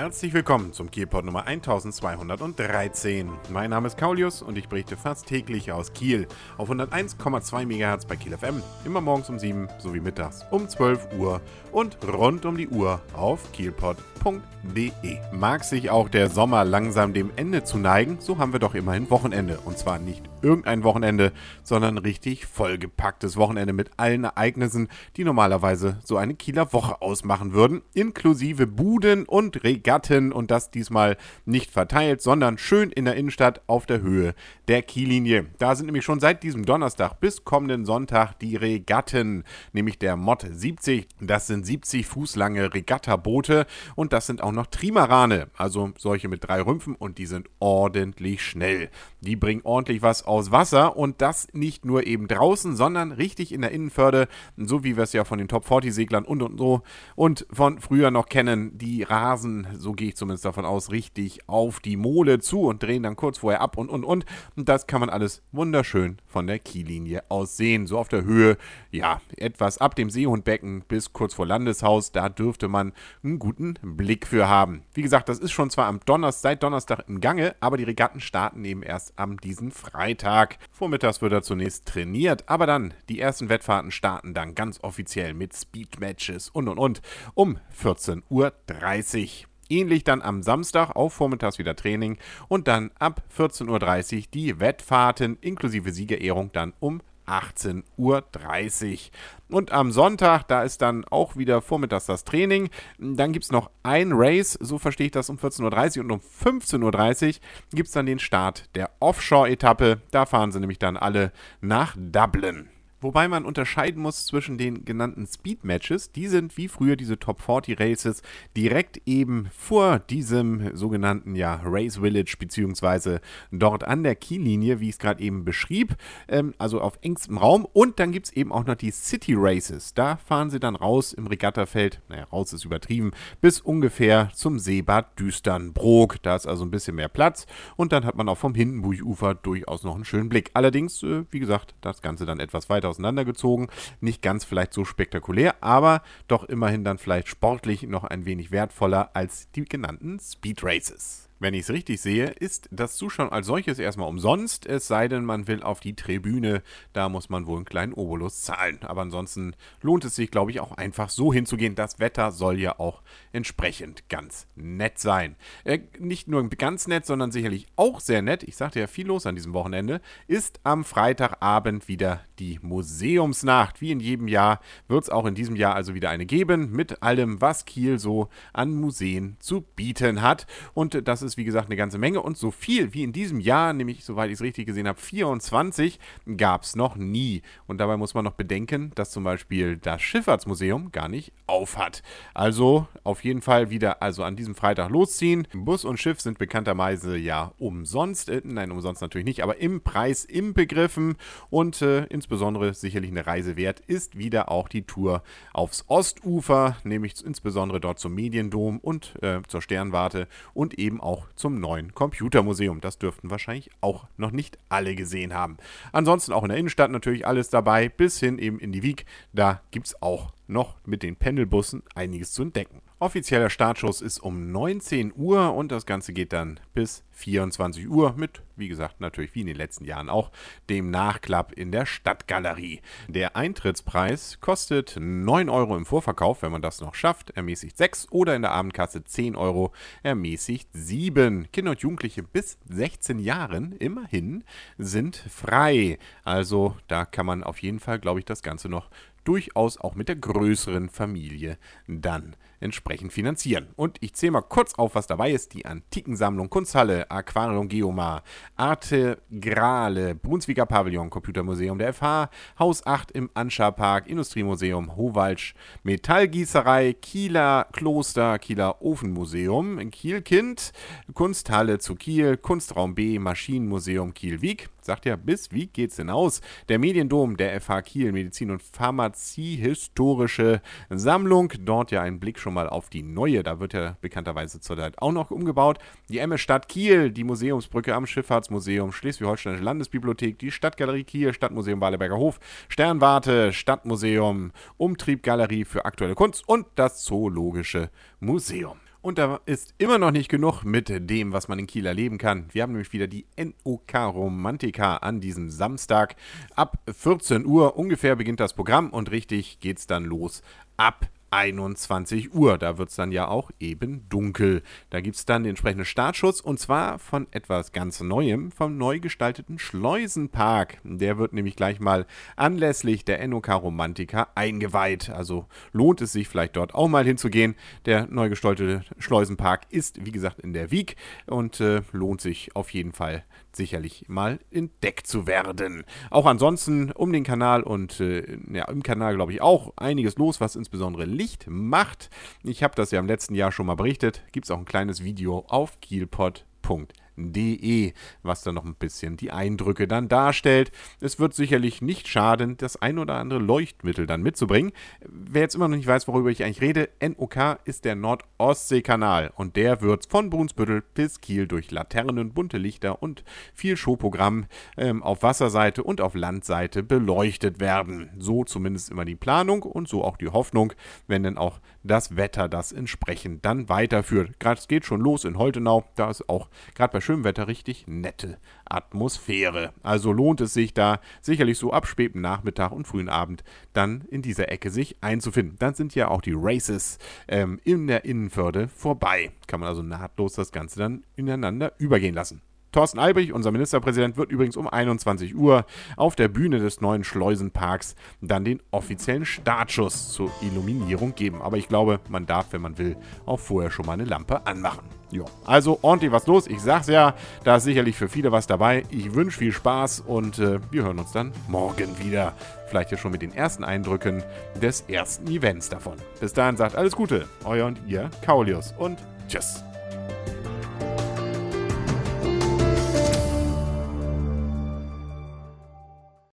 Herzlich willkommen zum Kielpot Nummer 1213. Mein Name ist Kaulius und ich berichte fast täglich aus Kiel auf 101,2 MHz bei Kiel FM, immer morgens um 7 sowie mittags um 12 Uhr und rund um die Uhr auf kielpot.de. Mag sich auch der Sommer langsam dem Ende zu neigen, so haben wir doch immerhin Wochenende und zwar nicht irgendein Wochenende, sondern richtig vollgepacktes Wochenende mit allen Ereignissen, die normalerweise so eine Kieler Woche ausmachen würden, inklusive Buden und Regatten Gatten und das diesmal nicht verteilt, sondern schön in der Innenstadt auf der Höhe der Kiellinie. Da sind nämlich schon seit diesem Donnerstag bis kommenden Sonntag die Regatten, nämlich der Mod 70. Das sind 70 Fuß lange Regattaboote und das sind auch noch Trimarane, also solche mit drei Rümpfen und die sind ordentlich schnell. Die bringen ordentlich was aus Wasser und das nicht nur eben draußen, sondern richtig in der Innenförde, so wie wir es ja von den Top 40 Seglern und und so und von früher noch kennen, die rasen so gehe ich zumindest davon aus, richtig auf die Mole zu und drehen dann kurz vorher ab und und und. Und das kann man alles wunderschön von der Kiellinie aus sehen. So auf der Höhe, ja, etwas ab dem Seehundbecken bis kurz vor Landeshaus, da dürfte man einen guten Blick für haben. Wie gesagt, das ist schon zwar am Donnerstag, seit Donnerstag im Gange, aber die Regatten starten eben erst am diesen Freitag. Vormittags wird er zunächst trainiert, aber dann die ersten Wettfahrten starten dann ganz offiziell mit Speed-Matches und und und um 14.30 Uhr. Ähnlich dann am Samstag auch vormittags wieder Training und dann ab 14.30 Uhr die Wettfahrten inklusive Siegerehrung dann um 18.30 Uhr. Und am Sonntag, da ist dann auch wieder vormittags das Training. Dann gibt es noch ein Race, so verstehe ich das, um 14.30 Uhr und um 15.30 Uhr gibt es dann den Start der Offshore-Etappe. Da fahren sie nämlich dann alle nach Dublin. Wobei man unterscheiden muss zwischen den genannten Speed Matches. Die sind wie früher diese Top 40 Races direkt eben vor diesem sogenannten ja, Race Village beziehungsweise dort an der Kiellinie, wie ich es gerade eben beschrieb. Ähm, also auf engstem Raum. Und dann gibt es eben auch noch die City Races. Da fahren sie dann raus im Regattafeld. Naja, raus ist übertrieben. Bis ungefähr zum Seebad Düsternbrook. Da ist also ein bisschen mehr Platz. Und dann hat man auch vom Hindenburgufer durchaus noch einen schönen Blick. Allerdings, äh, wie gesagt, das Ganze dann etwas weiter auseinandergezogen. Nicht ganz vielleicht so spektakulär, aber doch immerhin dann vielleicht sportlich noch ein wenig wertvoller als die genannten Speed Races. Wenn ich es richtig sehe, ist das Zuschauen als solches erstmal umsonst, es sei denn, man will auf die Tribüne. Da muss man wohl einen kleinen Obolus zahlen. Aber ansonsten lohnt es sich, glaube ich, auch einfach so hinzugehen. Das Wetter soll ja auch entsprechend ganz nett sein. Äh, nicht nur ganz nett, sondern sicherlich auch sehr nett. Ich sagte ja viel los an diesem Wochenende. Ist am Freitagabend wieder die Museumsnacht. Wie in jedem Jahr wird es auch in diesem Jahr also wieder eine geben. Mit allem, was Kiel so an Museen zu bieten hat. Und das ist ist wie gesagt eine ganze Menge und so viel wie in diesem Jahr, nämlich soweit ich es richtig gesehen habe, 24, gab es noch nie. Und dabei muss man noch bedenken, dass zum Beispiel das Schifffahrtsmuseum gar nicht auf hat. Also auf jeden Fall wieder also an diesem Freitag losziehen. Bus und Schiff sind bekannterweise ja umsonst, äh, nein umsonst natürlich nicht, aber im Preis inbegriffen und äh, insbesondere sicherlich eine Reise wert ist wieder auch die Tour aufs Ostufer, nämlich insbesondere dort zum Mediendom und äh, zur Sternwarte und eben auch auch zum neuen Computermuseum. Das dürften wahrscheinlich auch noch nicht alle gesehen haben. Ansonsten auch in der Innenstadt natürlich alles dabei, bis hin eben in die Wieg. Da gibt es auch noch mit den Pendelbussen einiges zu entdecken. Offizieller Startschuss ist um 19 Uhr und das Ganze geht dann bis 24 Uhr mit, wie gesagt, natürlich wie in den letzten Jahren auch, dem Nachklapp in der Stadtgalerie. Der Eintrittspreis kostet 9 Euro im Vorverkauf, wenn man das noch schafft, ermäßigt 6 oder in der Abendkasse 10 Euro, ermäßigt 7. Kinder und Jugendliche bis 16 Jahren immerhin sind frei. Also da kann man auf jeden Fall, glaube ich, das Ganze noch durchaus auch mit der größeren Familie dann entsprechend finanzieren. Und ich zähle mal kurz auf, was dabei ist. Die Antikensammlung, Kunsthalle, Aquarium Geomar, Arte Grale, Brunswicker Pavillon, Computermuseum der FH, Haus 8 im Anscha Park, Industriemuseum, Howalsch, Metallgießerei, Kieler Kloster, Kieler Ofenmuseum, Kielkind, Kunsthalle zu Kiel, Kunstraum B, Maschinenmuseum Kiel-Wieg, sagt ja, bis wie geht's denn aus? Der Mediendom der FH Kiel, Medizin und Pharmazie, historische Sammlung. Dort ja ein Blick schon mal auf die neue. Da wird ja bekannterweise zurzeit auch noch umgebaut. Die Emme-Stadt Kiel, die Museumsbrücke am Schifffahrtsmuseum, Schleswig-Holsteinische Landesbibliothek, die Stadtgalerie Kiel, Stadtmuseum Waleberger Hof, Sternwarte, Stadtmuseum, Umtriebgalerie für aktuelle Kunst und das Zoologische Museum. Und da ist immer noch nicht genug mit dem, was man in Kiel erleben kann. Wir haben nämlich wieder die NOK Romantika an diesem Samstag. Ab 14 Uhr ungefähr beginnt das Programm und richtig geht's dann los ab 21 Uhr. Da wird es dann ja auch eben dunkel. Da gibt es dann den entsprechenden Startschutz und zwar von etwas ganz Neuem, vom neu gestalteten Schleusenpark. Der wird nämlich gleich mal anlässlich der NOK Romantika eingeweiht. Also lohnt es sich vielleicht dort auch mal hinzugehen. Der neu gestaltete Schleusenpark ist, wie gesagt, in der Wieg und äh, lohnt sich auf jeden Fall sicherlich mal entdeckt zu werden. Auch ansonsten um den Kanal und äh, ja, im Kanal glaube ich auch einiges los, was insbesondere Licht macht. Ich habe das ja im letzten Jahr schon mal berichtet. Gibt es auch ein kleines Video auf kielpot.de de, was dann noch ein bisschen die Eindrücke dann darstellt. Es wird sicherlich nicht schaden, das ein oder andere Leuchtmittel dann mitzubringen. Wer jetzt immer noch nicht weiß, worüber ich eigentlich rede, NOK ist der Nordostseekanal und der wird von Brunsbüttel bis Kiel durch Laternen, bunte Lichter und viel Showprogramm ähm, auf Wasserseite und auf Landseite beleuchtet werden. So zumindest immer die Planung und so auch die Hoffnung, wenn dann auch das Wetter das entsprechend dann weiterführt. Gerade es geht schon los in Holtenau, da ist auch gerade bei schönem Wetter richtig nette Atmosphäre. Also lohnt es sich da sicherlich so ab spätem Nachmittag und frühen Abend dann in dieser Ecke sich einzufinden. Dann sind ja auch die Races ähm, in der Innenförde vorbei. Kann man also nahtlos das Ganze dann ineinander übergehen lassen. Thorsten Albrecht, unser Ministerpräsident, wird übrigens um 21 Uhr auf der Bühne des neuen Schleusenparks dann den offiziellen Startschuss zur Illuminierung geben. Aber ich glaube, man darf, wenn man will, auch vorher schon mal eine Lampe anmachen. Ja, also ordentlich was los. Ich sag's ja, da ist sicherlich für viele was dabei. Ich wünsche viel Spaß und äh, wir hören uns dann morgen wieder. Vielleicht ja schon mit den ersten Eindrücken des ersten Events davon. Bis dahin sagt alles Gute, euer und ihr, Kaulius und tschüss.